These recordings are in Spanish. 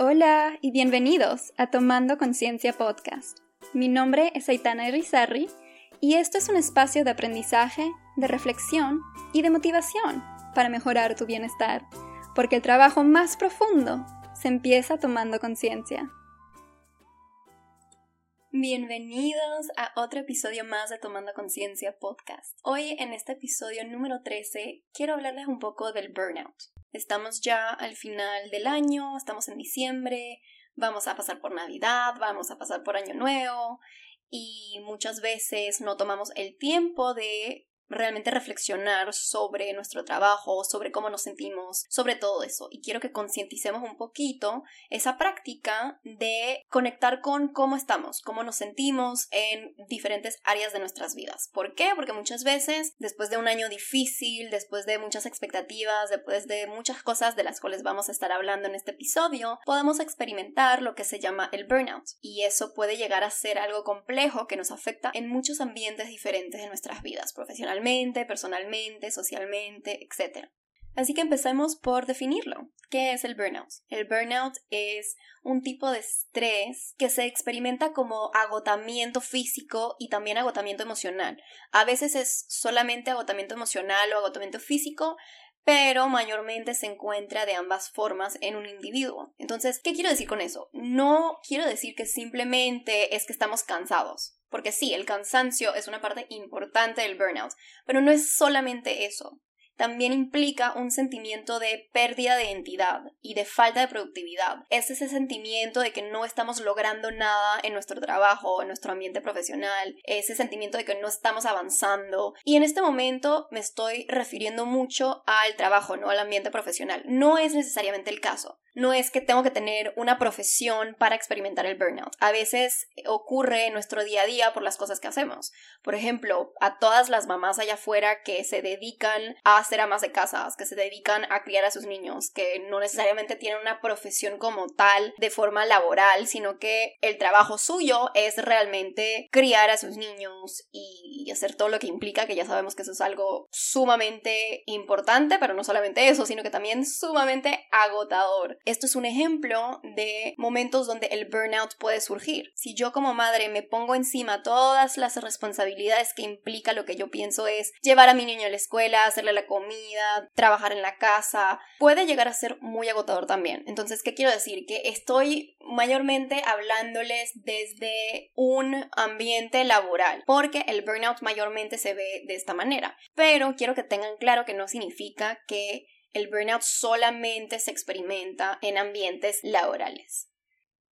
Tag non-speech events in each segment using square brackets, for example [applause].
Hola y bienvenidos a Tomando Conciencia Podcast. Mi nombre es Aitana Irizarry y esto es un espacio de aprendizaje, de reflexión y de motivación para mejorar tu bienestar, porque el trabajo más profundo se empieza tomando conciencia. Bienvenidos a otro episodio más de Tomando Conciencia Podcast. Hoy en este episodio número 13 quiero hablarles un poco del burnout. Estamos ya al final del año, estamos en diciembre, vamos a pasar por Navidad, vamos a pasar por Año Nuevo y muchas veces no tomamos el tiempo de realmente reflexionar sobre nuestro trabajo, sobre cómo nos sentimos, sobre todo eso. Y quiero que concienticemos un poquito esa práctica de conectar con cómo estamos, cómo nos sentimos en diferentes áreas de nuestras vidas. ¿Por qué? Porque muchas veces, después de un año difícil, después de muchas expectativas, después de muchas cosas de las cuales vamos a estar hablando en este episodio, podemos experimentar lo que se llama el burnout. Y eso puede llegar a ser algo complejo que nos afecta en muchos ambientes diferentes de nuestras vidas profesionales personalmente, socialmente, etc. Así que empecemos por definirlo. ¿Qué es el burnout? El burnout es un tipo de estrés que se experimenta como agotamiento físico y también agotamiento emocional. A veces es solamente agotamiento emocional o agotamiento físico, pero mayormente se encuentra de ambas formas en un individuo. Entonces, ¿qué quiero decir con eso? No quiero decir que simplemente es que estamos cansados. Porque sí, el cansancio es una parte importante del burnout, pero no es solamente eso también implica un sentimiento de pérdida de identidad y de falta de productividad. Es ese sentimiento de que no estamos logrando nada en nuestro trabajo, en nuestro ambiente profesional, ese sentimiento de que no estamos avanzando. Y en este momento me estoy refiriendo mucho al trabajo, no al ambiente profesional. No es necesariamente el caso. No es que tengo que tener una profesión para experimentar el burnout. A veces ocurre en nuestro día a día por las cosas que hacemos. Por ejemplo, a todas las mamás allá afuera que se dedican a ser amas de casas, que se dedican a criar a sus niños, que no necesariamente tienen una profesión como tal de forma laboral, sino que el trabajo suyo es realmente criar a sus niños y hacer todo lo que implica, que ya sabemos que eso es algo sumamente importante, pero no solamente eso, sino que también sumamente agotador. Esto es un ejemplo de momentos donde el burnout puede surgir. Si yo como madre me pongo encima todas las responsabilidades que implica lo que yo pienso es llevar a mi niño a la escuela, hacerle la comida, trabajar en la casa, puede llegar a ser muy agotador también. Entonces, ¿qué quiero decir? Que estoy mayormente hablándoles desde un ambiente laboral, porque el burnout mayormente se ve de esta manera. Pero quiero que tengan claro que no significa que el burnout solamente se experimenta en ambientes laborales.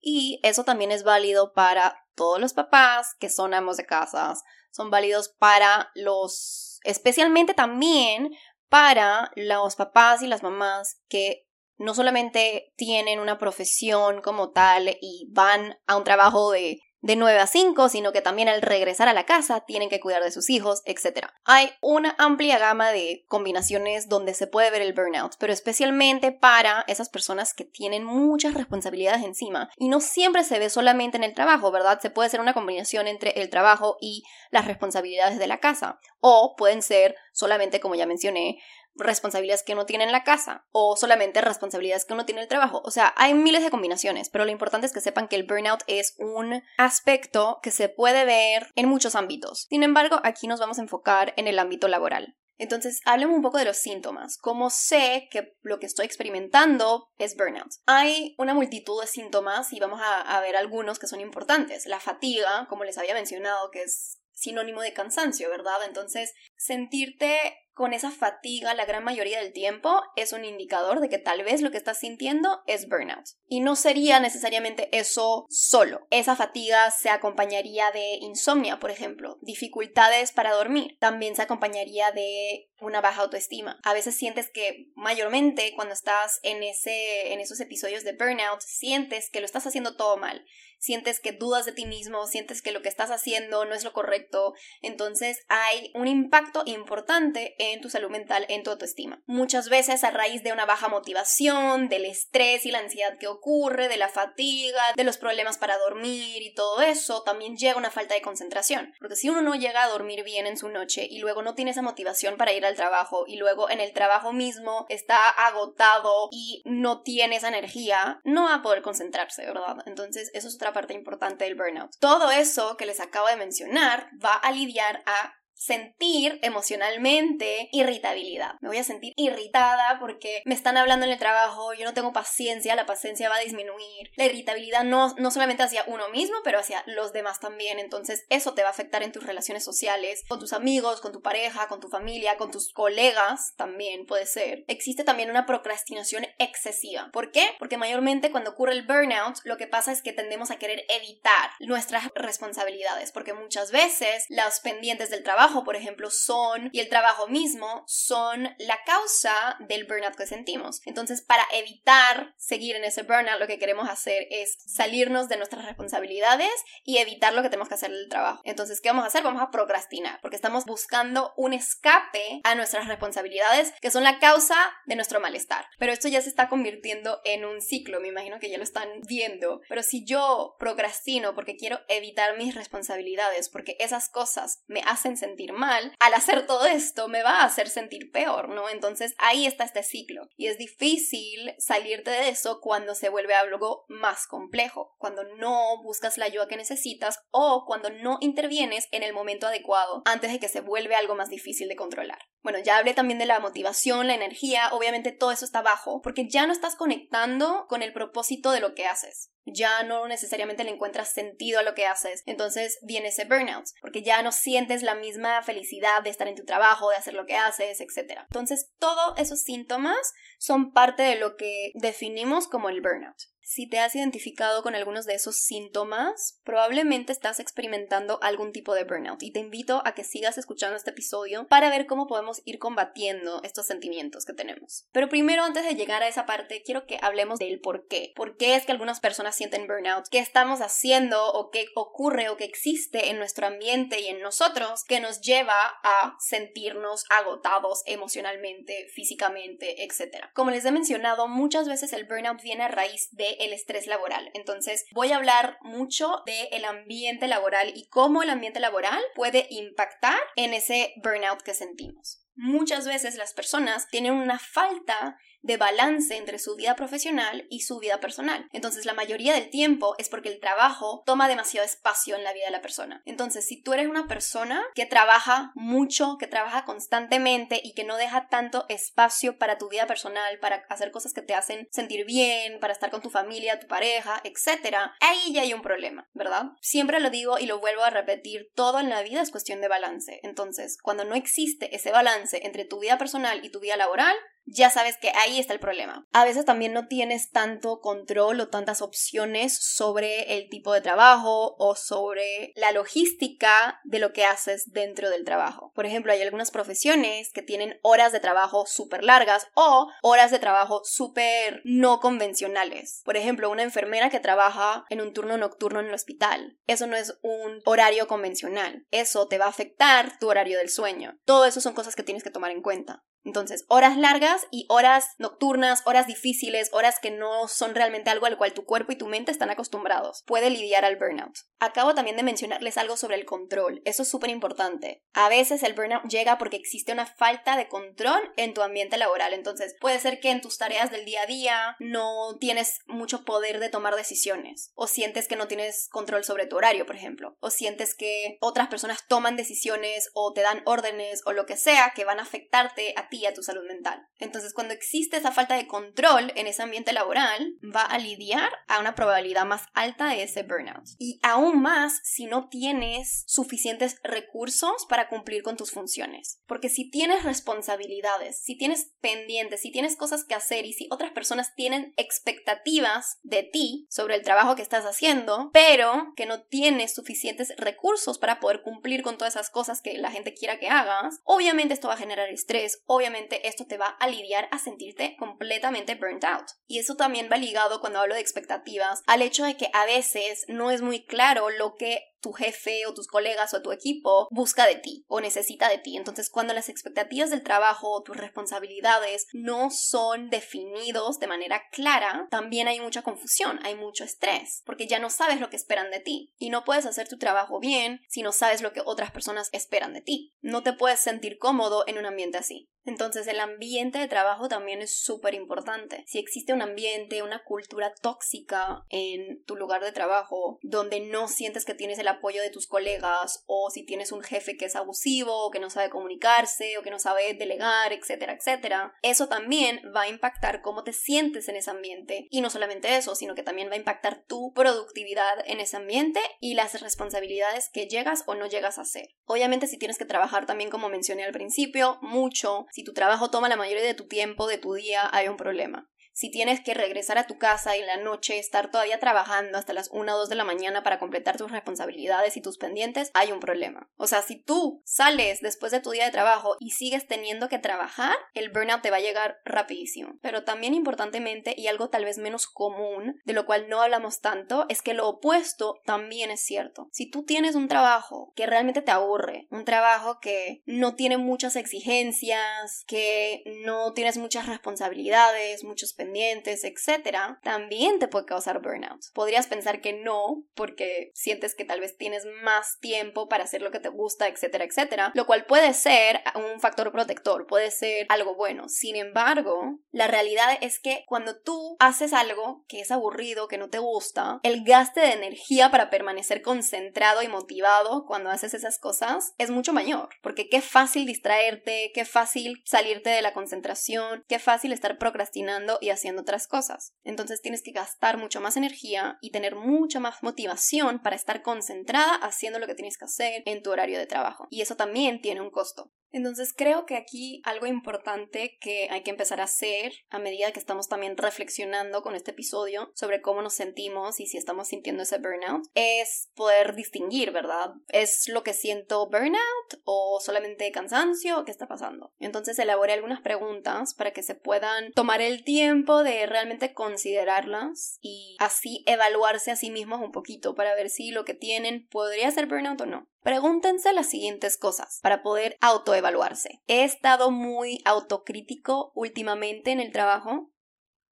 Y eso también es válido para todos los papás que son amos de casas, son válidos para los, especialmente también para los papás y las mamás que no solamente tienen una profesión como tal y van a un trabajo de de 9 a 5, sino que también al regresar a la casa tienen que cuidar de sus hijos, etc. Hay una amplia gama de combinaciones donde se puede ver el burnout, pero especialmente para esas personas que tienen muchas responsabilidades encima y no siempre se ve solamente en el trabajo, ¿verdad? Se puede hacer una combinación entre el trabajo y las responsabilidades de la casa o pueden ser solamente, como ya mencioné, responsabilidades que uno tiene en la casa o solamente responsabilidades que uno tiene en el trabajo. O sea, hay miles de combinaciones, pero lo importante es que sepan que el burnout es un aspecto que se puede ver en muchos ámbitos. Sin embargo, aquí nos vamos a enfocar en el ámbito laboral. Entonces, hablemos un poco de los síntomas. ¿Cómo sé que lo que estoy experimentando es burnout? Hay una multitud de síntomas y vamos a, a ver algunos que son importantes. La fatiga, como les había mencionado, que es sinónimo de cansancio, ¿verdad? Entonces, sentirte con esa fatiga la gran mayoría del tiempo es un indicador de que tal vez lo que estás sintiendo es burnout. Y no sería necesariamente eso solo. Esa fatiga se acompañaría de insomnia, por ejemplo, dificultades para dormir. También se acompañaría de una baja autoestima. A veces sientes que mayormente cuando estás en ese en esos episodios de burnout sientes que lo estás haciendo todo mal sientes que dudas de ti mismo, sientes que lo que estás haciendo no es lo correcto, entonces hay un impacto importante tu salud mental, en tu autoestima. Muchas veces a raíz de una baja motivación, del estrés y la ansiedad que ocurre, de la fatiga, de los problemas para dormir y todo eso, también llega una falta de concentración. Porque si uno no llega a dormir bien en su noche y luego no tiene esa motivación para ir al trabajo y luego en el trabajo mismo está agotado y no tiene esa energía, no va a poder concentrarse, ¿verdad? Entonces, eso es otra parte importante del burnout. Todo eso que les acabo de mencionar va a lidiar a sentir emocionalmente irritabilidad. Me voy a sentir irritada porque me están hablando en el trabajo, yo no tengo paciencia, la paciencia va a disminuir. La irritabilidad no, no solamente hacia uno mismo, pero hacia los demás también. Entonces eso te va a afectar en tus relaciones sociales, con tus amigos, con tu pareja, con tu familia, con tus colegas también puede ser. Existe también una procrastinación excesiva. ¿Por qué? Porque mayormente cuando ocurre el burnout, lo que pasa es que tendemos a querer evitar nuestras responsabilidades, porque muchas veces los pendientes del trabajo por ejemplo, son, y el trabajo mismo, son la causa del burnout que sentimos. Entonces, para evitar seguir en ese burnout, lo que queremos hacer es salirnos de nuestras responsabilidades y evitar lo que tenemos que hacer del trabajo. Entonces, ¿qué vamos a hacer? Vamos a procrastinar, porque estamos buscando un escape a nuestras responsabilidades, que son la causa de nuestro malestar. Pero esto ya se está convirtiendo en un ciclo, me imagino que ya lo están viendo. Pero si yo procrastino porque quiero evitar mis responsabilidades, porque esas cosas me hacen sentir mal, al hacer todo esto me va a hacer sentir peor, ¿no? Entonces ahí está este ciclo. Y es difícil salirte de eso cuando se vuelve algo más complejo, cuando no buscas la ayuda que necesitas o cuando no intervienes en el momento adecuado antes de que se vuelve algo más difícil de controlar. Bueno, ya hablé también de la motivación, la energía, obviamente todo eso está bajo, porque ya no estás conectando con el propósito de lo que haces ya no necesariamente le encuentras sentido a lo que haces. Entonces viene ese burnout, porque ya no sientes la misma felicidad de estar en tu trabajo, de hacer lo que haces, etc. Entonces todos esos síntomas son parte de lo que definimos como el burnout. Si te has identificado con algunos de esos síntomas, probablemente estás experimentando algún tipo de burnout y te invito a que sigas escuchando este episodio para ver cómo podemos ir combatiendo estos sentimientos que tenemos. Pero primero, antes de llegar a esa parte, quiero que hablemos del por qué. ¿Por qué es que algunas personas sienten burnout? ¿Qué estamos haciendo o qué ocurre o qué existe en nuestro ambiente y en nosotros que nos lleva a sentirnos agotados emocionalmente, físicamente, etc. Como les he mencionado, muchas veces el burnout viene a raíz de el estrés laboral. Entonces, voy a hablar mucho del el ambiente laboral y cómo el ambiente laboral puede impactar en ese burnout que sentimos. Muchas veces las personas tienen una falta de balance entre su vida profesional y su vida personal. Entonces la mayoría del tiempo es porque el trabajo toma demasiado espacio en la vida de la persona. Entonces si tú eres una persona que trabaja mucho, que trabaja constantemente y que no deja tanto espacio para tu vida personal, para hacer cosas que te hacen sentir bien, para estar con tu familia, tu pareja, etc., ahí ya hay un problema, ¿verdad? Siempre lo digo y lo vuelvo a repetir, todo en la vida es cuestión de balance. Entonces, cuando no existe ese balance entre tu vida personal y tu vida laboral, ya sabes que ahí está el problema. A veces también no tienes tanto control o tantas opciones sobre el tipo de trabajo o sobre la logística de lo que haces dentro del trabajo. Por ejemplo, hay algunas profesiones que tienen horas de trabajo súper largas o horas de trabajo súper no convencionales. Por ejemplo, una enfermera que trabaja en un turno nocturno en el hospital. Eso no es un horario convencional. Eso te va a afectar tu horario del sueño. Todo eso son cosas que tienes que tomar en cuenta. Entonces, horas largas y horas nocturnas, horas difíciles, horas que no son realmente algo al cual tu cuerpo y tu mente están acostumbrados. Puede lidiar al burnout. Acabo también de mencionarles algo sobre el control. Eso es súper importante. A veces el burnout llega porque existe una falta de control en tu ambiente laboral. Entonces, puede ser que en tus tareas del día a día no tienes mucho poder de tomar decisiones. O sientes que no tienes control sobre tu horario, por ejemplo. O sientes que otras personas toman decisiones o te dan órdenes o lo que sea que van a afectarte a ti a tu salud mental. Entonces, cuando existe esa falta de control en ese ambiente laboral, va a lidiar a una probabilidad más alta de ese burnout. Y aún más si no tienes suficientes recursos para cumplir con tus funciones. Porque si tienes responsabilidades, si tienes pendientes, si tienes cosas que hacer y si otras personas tienen expectativas de ti sobre el trabajo que estás haciendo, pero que no tienes suficientes recursos para poder cumplir con todas esas cosas que la gente quiera que hagas, obviamente esto va a generar estrés, obviamente esto te va a aliviar a sentirte completamente burnt out. Y eso también va ligado cuando hablo de expectativas al hecho de que a veces no es muy claro lo que tu jefe o tus colegas o tu equipo busca de ti o necesita de ti. Entonces, cuando las expectativas del trabajo o tus responsabilidades no son definidos de manera clara, también hay mucha confusión, hay mucho estrés, porque ya no sabes lo que esperan de ti y no puedes hacer tu trabajo bien si no sabes lo que otras personas esperan de ti. No te puedes sentir cómodo en un ambiente así. Entonces el ambiente de trabajo también es súper importante. Si existe un ambiente, una cultura tóxica en tu lugar de trabajo, donde no sientes que tienes el apoyo de tus colegas, o si tienes un jefe que es abusivo, o que no sabe comunicarse, o que no sabe delegar, etcétera, etcétera, eso también va a impactar cómo te sientes en ese ambiente. Y no solamente eso, sino que también va a impactar tu productividad en ese ambiente y las responsabilidades que llegas o no llegas a hacer. Obviamente si tienes que trabajar también, como mencioné al principio, mucho, si tu trabajo toma la mayoría de tu tiempo, de tu día, hay un problema si tienes que regresar a tu casa en la noche estar todavía trabajando hasta las 1 o 2 de la mañana para completar tus responsabilidades y tus pendientes, hay un problema. O sea, si tú sales después de tu día de trabajo y sigues teniendo que trabajar, el burnout te va a llegar rapidísimo. Pero también importantemente, y algo tal vez menos común, de lo cual no hablamos tanto, es que lo opuesto también es cierto. Si tú tienes un trabajo que realmente te aburre, un trabajo que no tiene muchas exigencias, que no tienes muchas responsabilidades, muchos pendientes, etcétera, también te puede causar burnout. Podrías pensar que no, porque sientes que tal vez tienes más tiempo para hacer lo que te gusta, etcétera, etcétera, lo cual puede ser un factor protector, puede ser algo bueno. Sin embargo, la realidad es que cuando tú haces algo que es aburrido, que no te gusta, el gaste de energía para permanecer concentrado y motivado cuando haces esas cosas es mucho mayor, porque qué fácil distraerte, qué fácil salirte de la concentración, qué fácil estar procrastinando y haciendo otras cosas. Entonces tienes que gastar mucho más energía y tener mucha más motivación para estar concentrada haciendo lo que tienes que hacer en tu horario de trabajo. Y eso también tiene un costo. Entonces creo que aquí algo importante que hay que empezar a hacer a medida que estamos también reflexionando con este episodio sobre cómo nos sentimos y si estamos sintiendo ese burnout es poder distinguir, ¿verdad? ¿Es lo que siento burnout o solamente cansancio qué está pasando? Entonces elaboré algunas preguntas para que se puedan tomar el tiempo de realmente considerarlas y así evaluarse a sí mismos un poquito para ver si lo que tienen podría ser burnout o no. Pregúntense las siguientes cosas para poder autoevaluarse. ¿He estado muy autocrítico últimamente en el trabajo?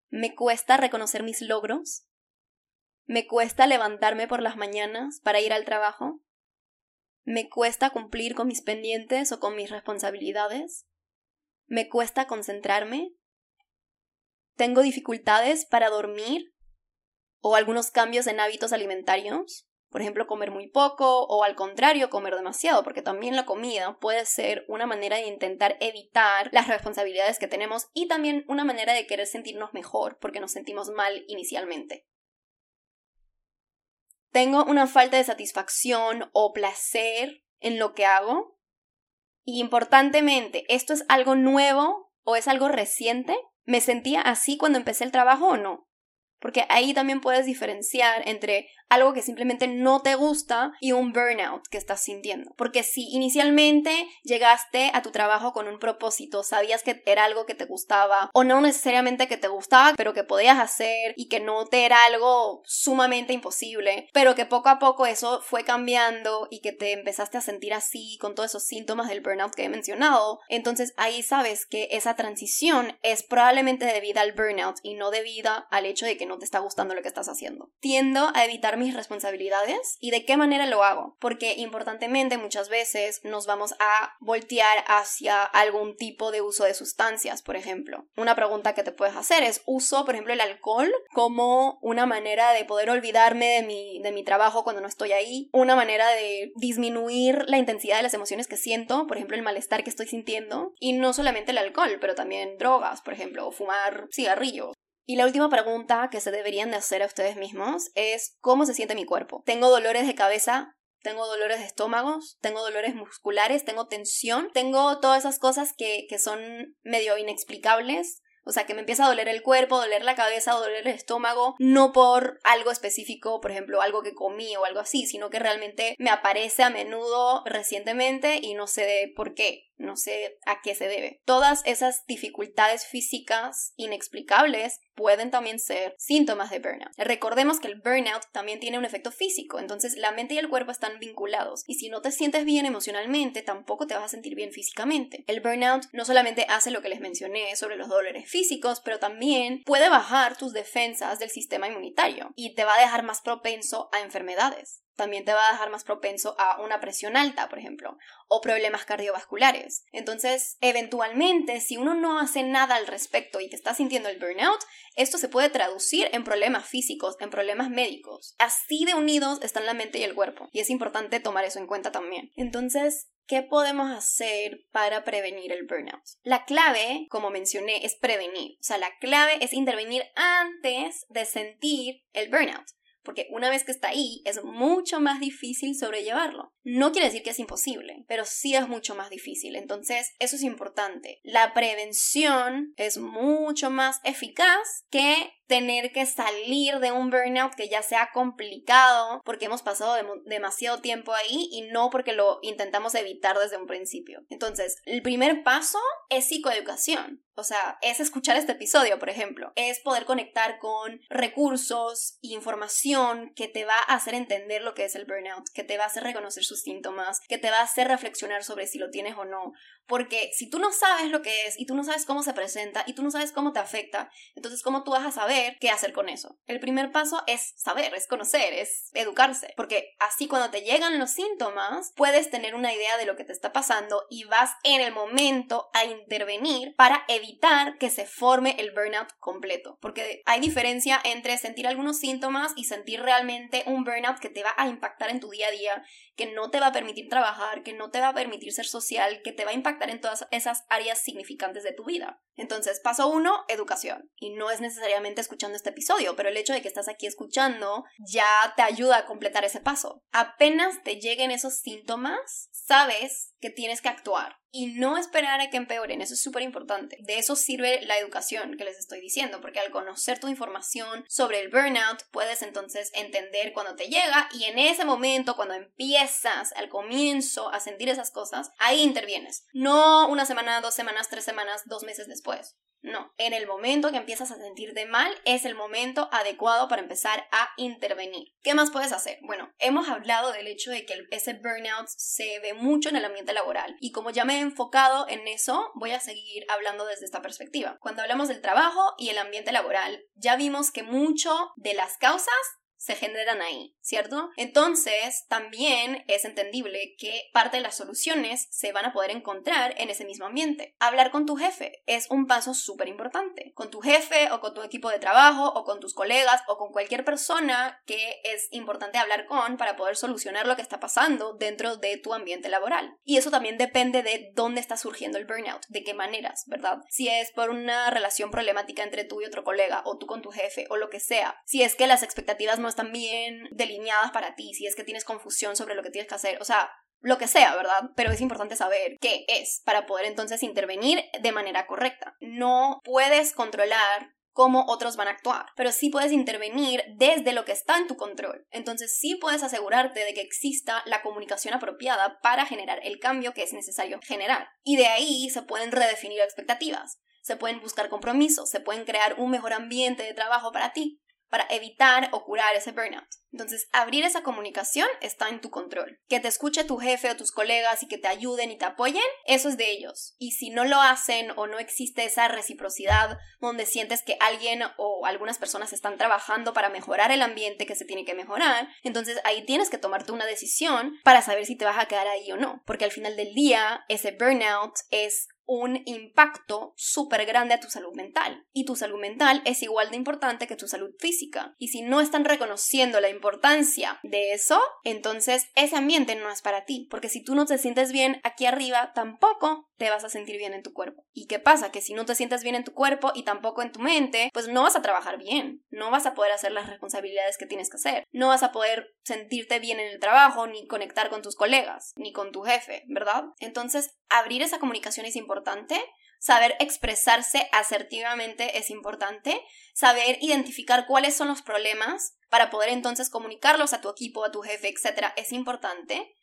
¿Me cuesta reconocer mis logros? ¿Me cuesta levantarme por las mañanas para ir al trabajo? ¿Me cuesta cumplir con mis pendientes o con mis responsabilidades? ¿Me cuesta concentrarme? ¿Tengo dificultades para dormir? ¿O algunos cambios en hábitos alimentarios? por ejemplo, comer muy poco o al contrario, comer demasiado, porque también la comida puede ser una manera de intentar evitar las responsabilidades que tenemos y también una manera de querer sentirnos mejor porque nos sentimos mal inicialmente. Tengo una falta de satisfacción o placer en lo que hago. Y importantemente, ¿esto es algo nuevo o es algo reciente? ¿Me sentía así cuando empecé el trabajo o no? Porque ahí también puedes diferenciar entre algo que simplemente no te gusta y un burnout que estás sintiendo. Porque si inicialmente llegaste a tu trabajo con un propósito, sabías que era algo que te gustaba o no necesariamente que te gustaba, pero que podías hacer y que no te era algo sumamente imposible, pero que poco a poco eso fue cambiando y que te empezaste a sentir así con todos esos síntomas del burnout que he mencionado, entonces ahí sabes que esa transición es probablemente debida al burnout y no debida al hecho de que no te está gustando lo que estás haciendo. Tiendo a evitar mis responsabilidades y de qué manera lo hago, porque importantemente muchas veces nos vamos a voltear hacia algún tipo de uso de sustancias, por ejemplo. Una pregunta que te puedes hacer es, ¿uso, por ejemplo, el alcohol como una manera de poder olvidarme de mi, de mi trabajo cuando no estoy ahí? Una manera de disminuir la intensidad de las emociones que siento, por ejemplo, el malestar que estoy sintiendo, y no solamente el alcohol, pero también drogas, por ejemplo, fumar cigarrillos y la última pregunta que se deberían de hacer a ustedes mismos es ¿cómo se siente mi cuerpo? ¿Tengo dolores de cabeza? Tengo dolores de estómago, tengo dolores musculares, tengo tensión, tengo todas esas cosas que, que son medio inexplicables o sea, que me empieza a doler el cuerpo, doler la cabeza, doler el estómago, no por algo específico, por ejemplo, algo que comí o algo así, sino que realmente me aparece a menudo recientemente y no sé por qué, no sé a qué se debe. Todas esas dificultades físicas inexplicables pueden también ser síntomas de burnout. Recordemos que el burnout también tiene un efecto físico, entonces la mente y el cuerpo están vinculados y si no te sientes bien emocionalmente, tampoco te vas a sentir bien físicamente. El burnout no solamente hace lo que les mencioné sobre los dolores físicos, pero también puede bajar tus defensas del sistema inmunitario y te va a dejar más propenso a enfermedades también te va a dejar más propenso a una presión alta, por ejemplo, o problemas cardiovasculares. Entonces, eventualmente, si uno no hace nada al respecto y te está sintiendo el burnout, esto se puede traducir en problemas físicos, en problemas médicos. Así de unidos están la mente y el cuerpo, y es importante tomar eso en cuenta también. Entonces, ¿Qué podemos hacer para prevenir el burnout? La clave, como mencioné, es prevenir. O sea, la clave es intervenir antes de sentir el burnout porque una vez que está ahí es mucho más difícil sobrellevarlo. No quiere decir que es imposible, pero sí es mucho más difícil. Entonces, eso es importante. La prevención es mucho más eficaz que tener que salir de un burnout que ya sea complicado porque hemos pasado demasiado tiempo ahí y no porque lo intentamos evitar desde un principio. Entonces, el primer paso es psicoeducación. O sea, es escuchar este episodio, por ejemplo. Es poder conectar con recursos información que te va a hacer entender lo que es el burnout, que te va a hacer reconocer sus síntomas, que te va a hacer reflexionar sobre si lo tienes o no. Porque si tú no sabes lo que es y tú no sabes cómo se presenta y tú no sabes cómo te afecta, entonces ¿cómo tú vas a saber qué hacer con eso? El primer paso es saber, es conocer, es educarse. Porque así cuando te llegan los síntomas, puedes tener una idea de lo que te está pasando y vas en el momento a intervenir para evitar que se forme el burnout completo. Porque hay diferencia entre sentir algunos síntomas y sentir realmente un burnout que te va a impactar en tu día a día, que no te va a permitir trabajar, que no te va a permitir ser social, que te va a impactar en todas esas áreas significantes de tu vida. Entonces, paso uno, educación. Y no es necesariamente escuchando este episodio, pero el hecho de que estás aquí escuchando ya te ayuda a completar ese paso. Apenas te lleguen esos síntomas, sabes que tienes que actuar y no esperar a que empeoren, eso es súper importante. De eso sirve la educación que les estoy diciendo, porque al conocer tu información sobre el burnout, puedes entonces entender cuando te llega y en ese momento, cuando empiezas al comienzo a sentir esas cosas, ahí intervienes. No una semana, dos semanas, tres semanas, dos meses después. No, en el momento que empiezas a sentirte mal es el momento adecuado para empezar a intervenir. ¿Qué más puedes hacer? Bueno, hemos hablado del hecho de que ese burnout se ve mucho en el ambiente laboral y como ya me he enfocado en eso, voy a seguir hablando desde esta perspectiva. Cuando hablamos del trabajo y el ambiente laboral, ya vimos que mucho de las causas se generan ahí, ¿cierto? Entonces, también es entendible que parte de las soluciones se van a poder encontrar en ese mismo ambiente. Hablar con tu jefe es un paso súper importante. Con tu jefe o con tu equipo de trabajo o con tus colegas o con cualquier persona que es importante hablar con para poder solucionar lo que está pasando dentro de tu ambiente laboral. Y eso también depende de dónde está surgiendo el burnout, de qué maneras, ¿verdad? Si es por una relación problemática entre tú y otro colega o tú con tu jefe o lo que sea. Si es que las expectativas no están bien delineadas para ti, si es que tienes confusión sobre lo que tienes que hacer, o sea, lo que sea, ¿verdad? Pero es importante saber qué es para poder entonces intervenir de manera correcta. No puedes controlar cómo otros van a actuar, pero sí puedes intervenir desde lo que está en tu control. Entonces sí puedes asegurarte de que exista la comunicación apropiada para generar el cambio que es necesario generar. Y de ahí se pueden redefinir expectativas, se pueden buscar compromisos, se pueden crear un mejor ambiente de trabajo para ti para evitar o curar ese burnout. Entonces, abrir esa comunicación está en tu control. Que te escuche tu jefe o tus colegas y que te ayuden y te apoyen, eso es de ellos. Y si no lo hacen o no existe esa reciprocidad donde sientes que alguien o algunas personas están trabajando para mejorar el ambiente que se tiene que mejorar, entonces ahí tienes que tomarte una decisión para saber si te vas a quedar ahí o no. Porque al final del día, ese burnout es un impacto súper grande a tu salud mental. Y tu salud mental es igual de importante que tu salud física. Y si no están reconociendo la importancia de eso, entonces ese ambiente no es para ti. Porque si tú no te sientes bien aquí arriba, tampoco te vas a sentir bien en tu cuerpo. ¿Y qué pasa? Que si no te sientes bien en tu cuerpo y tampoco en tu mente, pues no vas a trabajar bien. No vas a poder hacer las responsabilidades que tienes que hacer. No vas a poder sentirte bien en el trabajo, ni conectar con tus colegas, ni con tu jefe, ¿verdad? Entonces, abrir esa comunicación es importante saber expresarse asertivamente es importante, saber identificar cuáles son los problemas para poder entonces comunicarlos a tu equipo, a tu jefe, etc. es importante.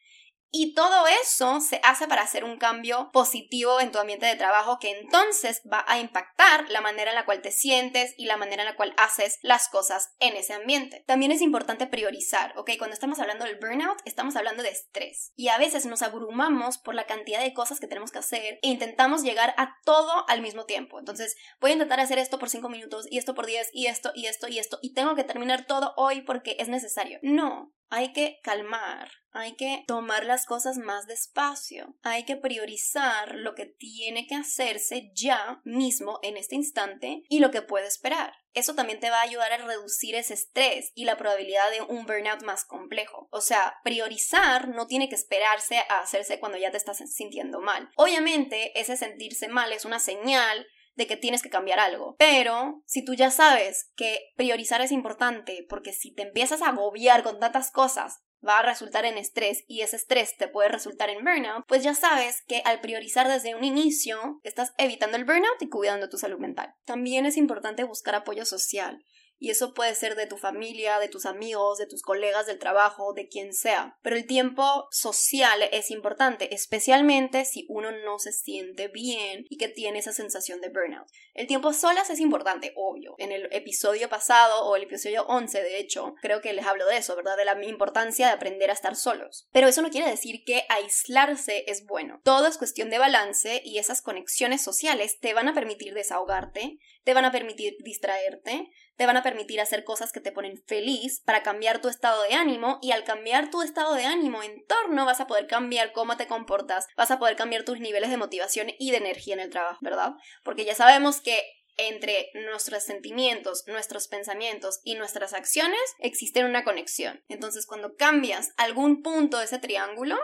Y todo eso se hace para hacer un cambio positivo en tu ambiente de trabajo que entonces va a impactar la manera en la cual te sientes y la manera en la cual haces las cosas en ese ambiente. También es importante priorizar, ¿ok? Cuando estamos hablando del burnout, estamos hablando de estrés. Y a veces nos abrumamos por la cantidad de cosas que tenemos que hacer e intentamos llegar a todo al mismo tiempo. Entonces, voy a intentar hacer esto por 5 minutos y esto por 10 y esto y esto y esto y tengo que terminar todo hoy porque es necesario. No, hay que calmar, hay que tomar las cosas más despacio, hay que priorizar lo que tiene que hacerse ya mismo en este instante y lo que puede esperar. Eso también te va a ayudar a reducir ese estrés y la probabilidad de un burnout más complejo. O sea, priorizar no tiene que esperarse a hacerse cuando ya te estás sintiendo mal. Obviamente, ese sentirse mal es una señal de que tienes que cambiar algo. Pero si tú ya sabes que priorizar es importante, porque si te empiezas a agobiar con tantas cosas, va a resultar en estrés y ese estrés te puede resultar en burnout, pues ya sabes que al priorizar desde un inicio estás evitando el burnout y cuidando tu salud mental. También es importante buscar apoyo social. Y eso puede ser de tu familia, de tus amigos, de tus colegas del trabajo, de quien sea. Pero el tiempo social es importante, especialmente si uno no se siente bien y que tiene esa sensación de burnout. El tiempo solas es importante, obvio. En el episodio pasado o el episodio 11, de hecho, creo que les hablo de eso, ¿verdad? De la importancia de aprender a estar solos. Pero eso no quiere decir que aislarse es bueno. Todo es cuestión de balance y esas conexiones sociales te van a permitir desahogarte, te van a permitir distraerte, te van a permitir hacer cosas que te ponen feliz para cambiar tu estado de ánimo y al cambiar tu estado de ánimo en torno vas a poder cambiar cómo te comportas, vas a poder cambiar tus niveles de motivación y de energía en el trabajo, ¿verdad? Porque ya sabemos que entre nuestros sentimientos, nuestros pensamientos y nuestras acciones existe una conexión. Entonces, cuando cambias algún punto de ese triángulo,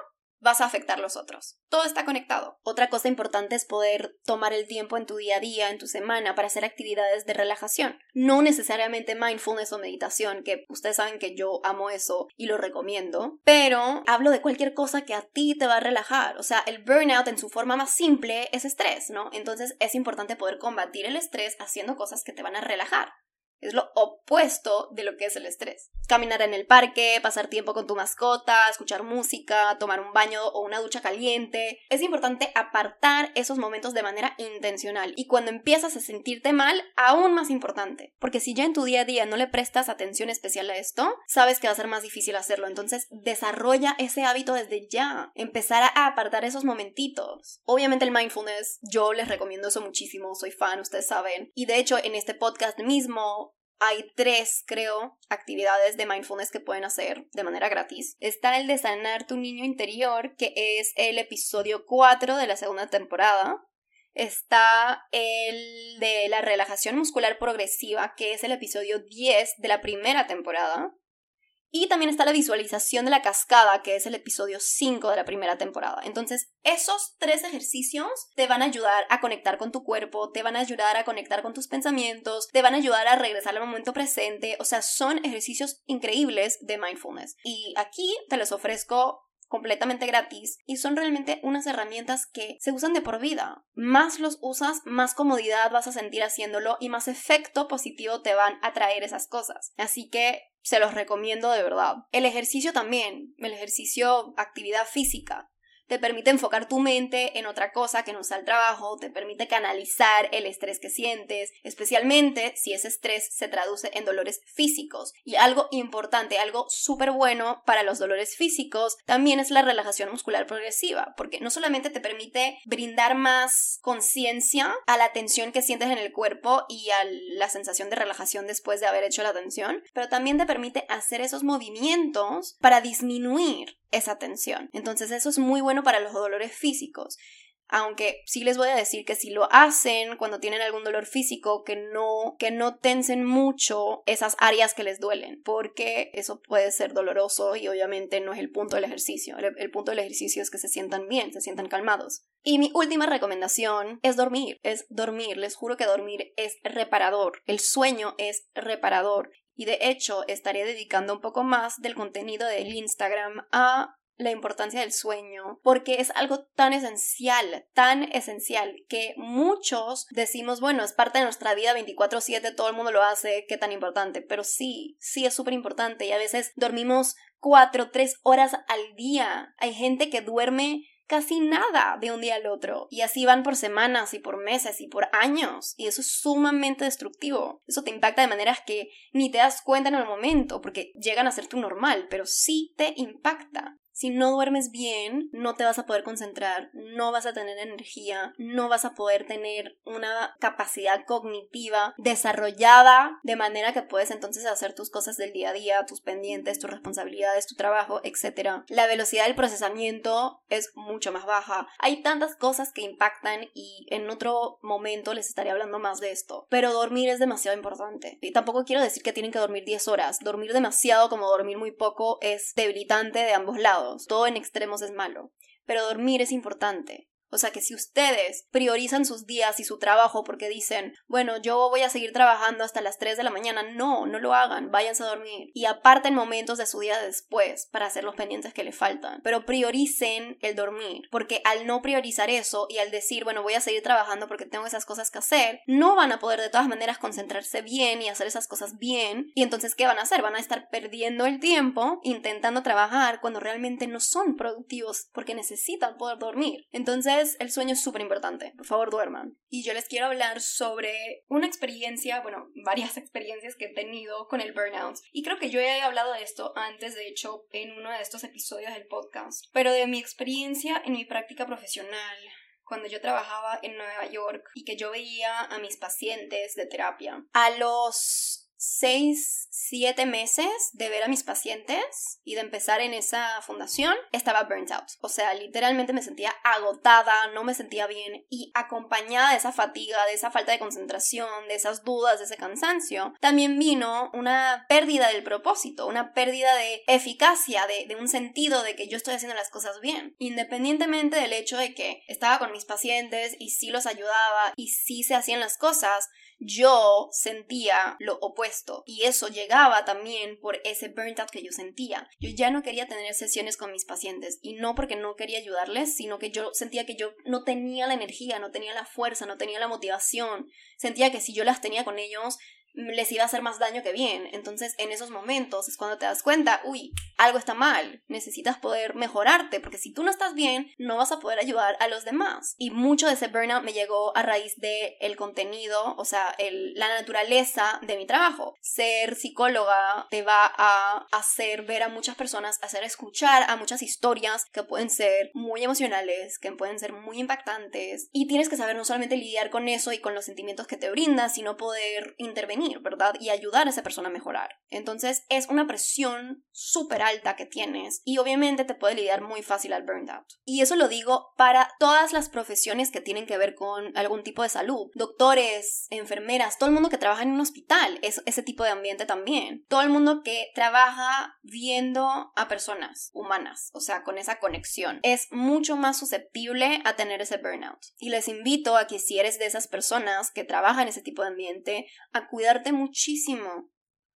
vas a afectar los otros. Todo está conectado. Otra cosa importante es poder tomar el tiempo en tu día a día, en tu semana, para hacer actividades de relajación. No necesariamente mindfulness o meditación, que ustedes saben que yo amo eso y lo recomiendo, pero hablo de cualquier cosa que a ti te va a relajar. O sea, el burnout en su forma más simple es estrés, ¿no? Entonces es importante poder combatir el estrés haciendo cosas que te van a relajar. Es lo opuesto de lo que es el estrés. Caminar en el parque, pasar tiempo con tu mascota, escuchar música, tomar un baño o una ducha caliente. Es importante apartar esos momentos de manera intencional y cuando empiezas a sentirte mal, aún más importante. Porque si ya en tu día a día no le prestas atención especial a esto, sabes que va a ser más difícil hacerlo. Entonces, desarrolla ese hábito desde ya. Empezar a apartar esos momentitos. Obviamente el mindfulness, yo les recomiendo eso muchísimo, soy fan, ustedes saben. Y de hecho, en este podcast mismo hay tres, creo, actividades de mindfulness que pueden hacer de manera gratis. Está el de sanar tu niño interior, que es el episodio 4 de la segunda temporada. Está el de la relajación muscular progresiva, que es el episodio 10 de la primera temporada. Y también está la visualización de la cascada, que es el episodio 5 de la primera temporada. Entonces, esos tres ejercicios te van a ayudar a conectar con tu cuerpo, te van a ayudar a conectar con tus pensamientos, te van a ayudar a regresar al momento presente. O sea, son ejercicios increíbles de mindfulness. Y aquí te los ofrezco completamente gratis y son realmente unas herramientas que se usan de por vida. Más los usas, más comodidad vas a sentir haciéndolo y más efecto positivo te van a traer esas cosas. Así que se los recomiendo de verdad. El ejercicio también, el ejercicio, actividad física te permite enfocar tu mente en otra cosa que no sea el trabajo, te permite canalizar el estrés que sientes, especialmente si ese estrés se traduce en dolores físicos. Y algo importante, algo súper bueno para los dolores físicos, también es la relajación muscular progresiva, porque no solamente te permite brindar más conciencia a la tensión que sientes en el cuerpo y a la sensación de relajación después de haber hecho la tensión, pero también te permite hacer esos movimientos para disminuir esa tensión. Entonces eso es muy bueno para los dolores físicos. Aunque sí les voy a decir que si lo hacen cuando tienen algún dolor físico, que no, que no tensen mucho esas áreas que les duelen, porque eso puede ser doloroso y obviamente no es el punto del ejercicio. El, el punto del ejercicio es que se sientan bien, se sientan calmados. Y mi última recomendación es dormir, es dormir. Les juro que dormir es reparador. El sueño es reparador. Y de hecho, estaré dedicando un poco más del contenido del Instagram a la importancia del sueño, porque es algo tan esencial, tan esencial, que muchos decimos, bueno, es parte de nuestra vida 24/7, todo el mundo lo hace, qué tan importante, pero sí, sí es súper importante y a veces dormimos cuatro, tres horas al día. Hay gente que duerme casi nada de un día al otro. Y así van por semanas y por meses y por años. Y eso es sumamente destructivo. Eso te impacta de maneras que ni te das cuenta en el momento, porque llegan a ser tu normal, pero sí te impacta. Si no duermes bien, no te vas a poder concentrar, no vas a tener energía, no vas a poder tener una capacidad cognitiva desarrollada de manera que puedes entonces hacer tus cosas del día a día, tus pendientes, tus responsabilidades, tu trabajo, etc. La velocidad del procesamiento es mucho más baja. Hay tantas cosas que impactan y en otro momento les estaré hablando más de esto. Pero dormir es demasiado importante. Y tampoco quiero decir que tienen que dormir 10 horas. Dormir demasiado como dormir muy poco es debilitante de ambos lados todo en extremos es malo, pero dormir es importante. O sea que si ustedes priorizan sus días y su trabajo porque dicen, bueno, yo voy a seguir trabajando hasta las 3 de la mañana, no, no lo hagan, váyanse a dormir y aparten momentos de su día después para hacer los pendientes que le faltan. Pero prioricen el dormir, porque al no priorizar eso y al decir, bueno, voy a seguir trabajando porque tengo esas cosas que hacer, no van a poder de todas maneras concentrarse bien y hacer esas cosas bien. Y entonces, ¿qué van a hacer? Van a estar perdiendo el tiempo intentando trabajar cuando realmente no son productivos porque necesitan poder dormir. Entonces, el sueño es súper importante. Por favor, duerman. Y yo les quiero hablar sobre una experiencia, bueno, varias [laughs] experiencias que he tenido con el burnout. Y creo que yo he hablado de esto antes, de hecho, en uno de estos episodios del podcast. Pero de mi experiencia en mi práctica profesional cuando yo trabajaba en Nueva York y que yo veía a mis pacientes de terapia. A los seis, siete meses de ver a mis pacientes y de empezar en esa fundación, estaba burnt out. O sea, literalmente me sentía agotada, no me sentía bien y acompañada de esa fatiga, de esa falta de concentración, de esas dudas, de ese cansancio, también vino una pérdida del propósito, una pérdida de eficacia, de, de un sentido de que yo estoy haciendo las cosas bien. Independientemente del hecho de que estaba con mis pacientes y sí los ayudaba y sí se hacían las cosas, yo sentía lo opuesto y eso llegaba también por ese burnt out que yo sentía. Yo ya no quería tener sesiones con mis pacientes y no porque no quería ayudarles, sino que yo sentía que yo no tenía la energía, no tenía la fuerza, no tenía la motivación. Sentía que si yo las tenía con ellos, les iba a hacer más daño que bien. Entonces, en esos momentos es cuando te das cuenta, uy, algo está mal, necesitas poder mejorarte, porque si tú no estás bien, no vas a poder ayudar a los demás. Y mucho de ese burnout me llegó a raíz de el contenido, o sea, la naturaleza de mi trabajo. Ser psicóloga te va a hacer ver a muchas personas, hacer escuchar a muchas historias que pueden ser muy emocionales, que pueden ser muy impactantes, y tienes que saber no solamente lidiar con eso y con los sentimientos que te brinda, sino poder intervenir ¿verdad? Y ayudar a esa persona a mejorar. Entonces es una presión súper alta que tienes y obviamente te puede lidiar muy fácil al burnout. Y eso lo digo para todas las profesiones que tienen que ver con algún tipo de salud. Doctores, enfermeras, todo el mundo que trabaja en un hospital es ese tipo de ambiente también. Todo el mundo que trabaja viendo a personas humanas, o sea, con esa conexión, es mucho más susceptible a tener ese burnout. Y les invito a que si eres de esas personas que trabajan en ese tipo de ambiente, a cuidar muchísimo,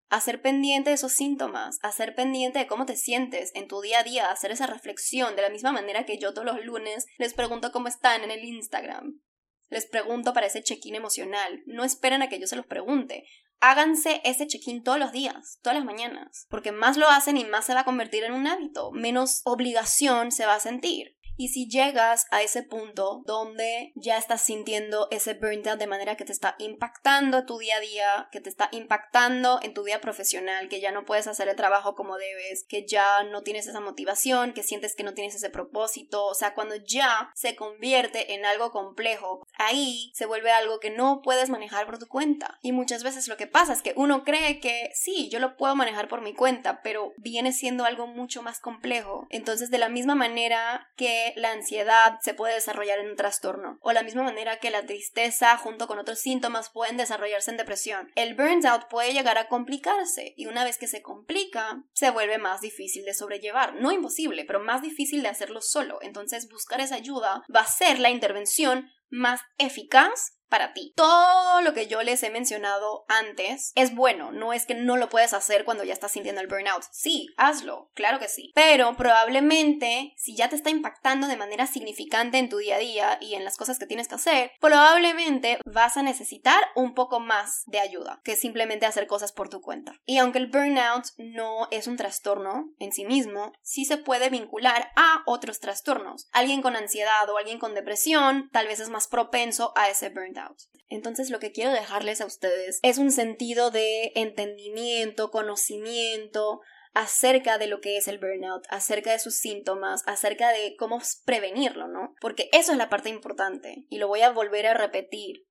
a ser pendiente de esos síntomas, a ser pendiente de cómo te sientes en tu día a día, hacer esa reflexión de la misma manera que yo todos los lunes les pregunto cómo están en el Instagram. Les pregunto para ese check-in emocional. No esperen a que yo se los pregunte. Háganse ese check-in todos los días, todas las mañanas, porque más lo hacen y más se va a convertir en un hábito, menos obligación se va a sentir. Y si llegas a ese punto donde ya estás sintiendo ese burnout de manera que te está impactando tu día a día, que te está impactando en tu vida profesional, que ya no puedes hacer el trabajo como debes, que ya no tienes esa motivación, que sientes que no tienes ese propósito, o sea, cuando ya se convierte en algo complejo, ahí se vuelve algo que no puedes manejar por tu cuenta. Y muchas veces lo que pasa es que uno cree que sí, yo lo puedo manejar por mi cuenta, pero viene siendo algo mucho más complejo. Entonces, de la misma manera que la ansiedad se puede desarrollar en un trastorno, o la misma manera que la tristeza junto con otros síntomas pueden desarrollarse en depresión. El burnout puede llegar a complicarse y una vez que se complica, se vuelve más difícil de sobrellevar. No imposible, pero más difícil de hacerlo solo. Entonces buscar esa ayuda va a ser la intervención más eficaz para ti. Todo lo que yo les he mencionado antes es bueno, no es que no lo puedes hacer cuando ya estás sintiendo el burnout. Sí, hazlo, claro que sí. Pero probablemente si ya te está impactando de manera significante en tu día a día y en las cosas que tienes que hacer, probablemente vas a necesitar un poco más de ayuda que simplemente hacer cosas por tu cuenta. Y aunque el burnout no es un trastorno en sí mismo, sí se puede vincular a otros trastornos. Alguien con ansiedad o alguien con depresión tal vez es más propenso a ese burnout. Entonces lo que quiero dejarles a ustedes es un sentido de entendimiento, conocimiento, acerca de lo que es el burnout, acerca de sus síntomas, acerca de cómo prevenirlo, ¿no? Porque eso es la parte importante y lo voy a volver a repetir.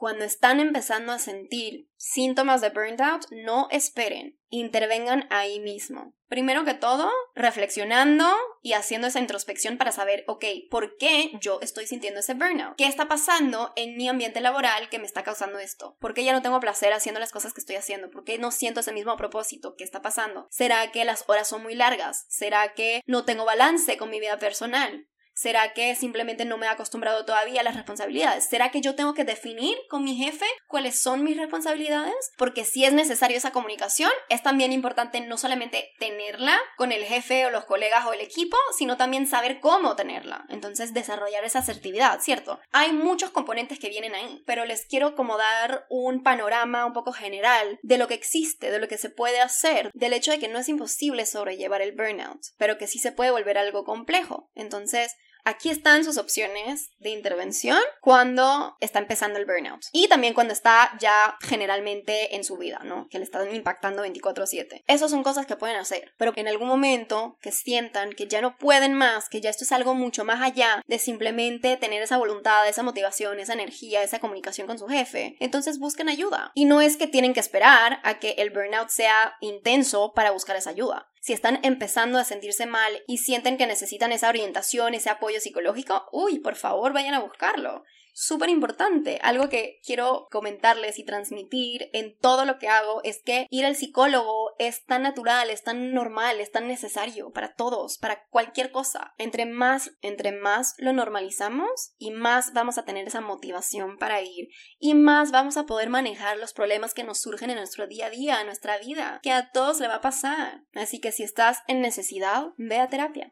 Cuando están empezando a sentir síntomas de burnout, no esperen, intervengan ahí mismo. Primero que todo, reflexionando y haciendo esa introspección para saber, ok, ¿por qué yo estoy sintiendo ese burnout? ¿Qué está pasando en mi ambiente laboral que me está causando esto? ¿Por qué ya no tengo placer haciendo las cosas que estoy haciendo? ¿Por qué no siento ese mismo propósito? ¿Qué está pasando? ¿Será que las horas son muy largas? ¿Será que no tengo balance con mi vida personal? ¿Será que simplemente no me he acostumbrado todavía a las responsabilidades? ¿Será que yo tengo que definir con mi jefe cuáles son mis responsabilidades? Porque si es necesario esa comunicación, es también importante no solamente tenerla con el jefe o los colegas o el equipo, sino también saber cómo tenerla. Entonces, desarrollar esa asertividad, ¿cierto? Hay muchos componentes que vienen ahí, pero les quiero como dar un panorama un poco general de lo que existe, de lo que se puede hacer, del hecho de que no es imposible sobrellevar el burnout, pero que sí se puede volver algo complejo. Entonces, Aquí están sus opciones de intervención cuando está empezando el burnout y también cuando está ya generalmente en su vida, ¿no? Que le están impactando 24/7. Esas son cosas que pueden hacer, pero en algún momento que sientan que ya no pueden más, que ya esto es algo mucho más allá de simplemente tener esa voluntad, esa motivación, esa energía, esa comunicación con su jefe, entonces busquen ayuda. Y no es que tienen que esperar a que el burnout sea intenso para buscar esa ayuda si están empezando a sentirse mal y sienten que necesitan esa orientación, ese apoyo psicológico, uy, por favor vayan a buscarlo súper importante. Algo que quiero comentarles y transmitir en todo lo que hago es que ir al psicólogo es tan natural, es tan normal, es tan necesario para todos, para cualquier cosa. Entre más, entre más lo normalizamos y más vamos a tener esa motivación para ir y más vamos a poder manejar los problemas que nos surgen en nuestro día a día, en nuestra vida, que a todos le va a pasar. Así que si estás en necesidad, ve a terapia.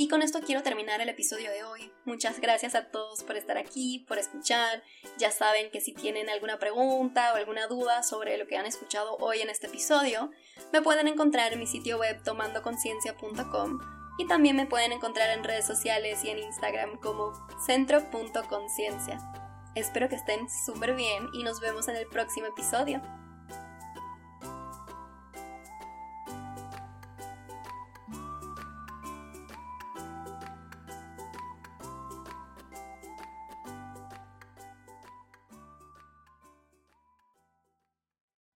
Y con esto quiero terminar el episodio de hoy. Muchas gracias a todos por estar aquí, por escuchar. Ya saben que si tienen alguna pregunta o alguna duda sobre lo que han escuchado hoy en este episodio, me pueden encontrar en mi sitio web tomandoconciencia.com y también me pueden encontrar en redes sociales y en Instagram como centro.conciencia. Espero que estén súper bien y nos vemos en el próximo episodio.